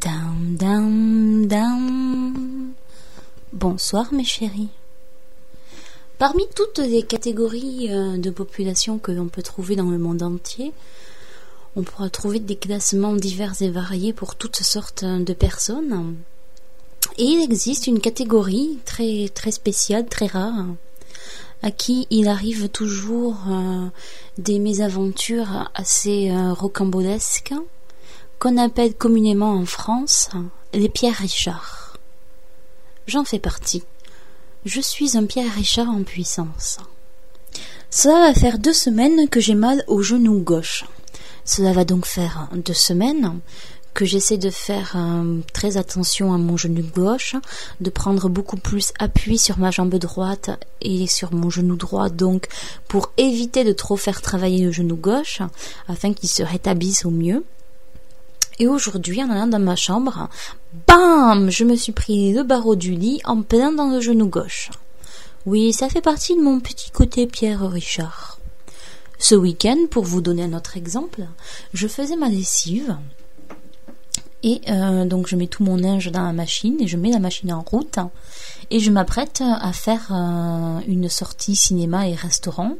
Down, down, down. Bonsoir mes chéris. Parmi toutes les catégories euh, de population que l'on peut trouver dans le monde entier, on pourra trouver des classements divers et variés pour toutes sortes de personnes. Et il existe une catégorie très spéciale, très rare, à qui il arrive toujours euh, des mésaventures assez euh, rocambolesques, qu'on appelle communément en France les Pierre Richard. J'en fais partie. Je suis un Pierre Richard en puissance. Cela va faire deux semaines que j'ai mal au genou gauche. Cela va donc faire deux semaines que j'essaie de faire euh, très attention à mon genou gauche, de prendre beaucoup plus appui sur ma jambe droite et sur mon genou droit, donc pour éviter de trop faire travailler le genou gauche, afin qu'il se rétablisse au mieux. Et aujourd'hui, en allant dans ma chambre, bam, je me suis pris le barreau du lit en plein dans le genou gauche. Oui, ça fait partie de mon petit côté Pierre Richard. Ce week-end, pour vous donner un autre exemple, je faisais ma lessive et euh, donc je mets tout mon linge dans la machine et je mets la machine en route et je m'apprête à faire euh, une sortie cinéma et restaurant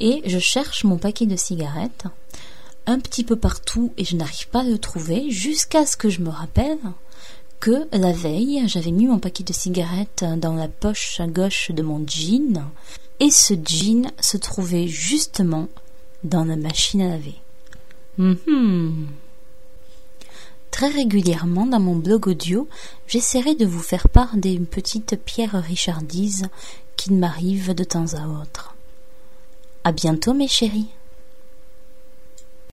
et je cherche mon paquet de cigarettes un petit peu partout et je n'arrive pas à le trouver jusqu'à ce que je me rappelle que la veille j'avais mis mon paquet de cigarettes dans la poche à gauche de mon jean et ce jean se trouvait justement dans la machine à laver. Mhm. Très régulièrement dans mon blog audio, j'essaierai de vous faire part des petites pierres richardises qui m'arrivent de temps à autre. À bientôt mes chéris.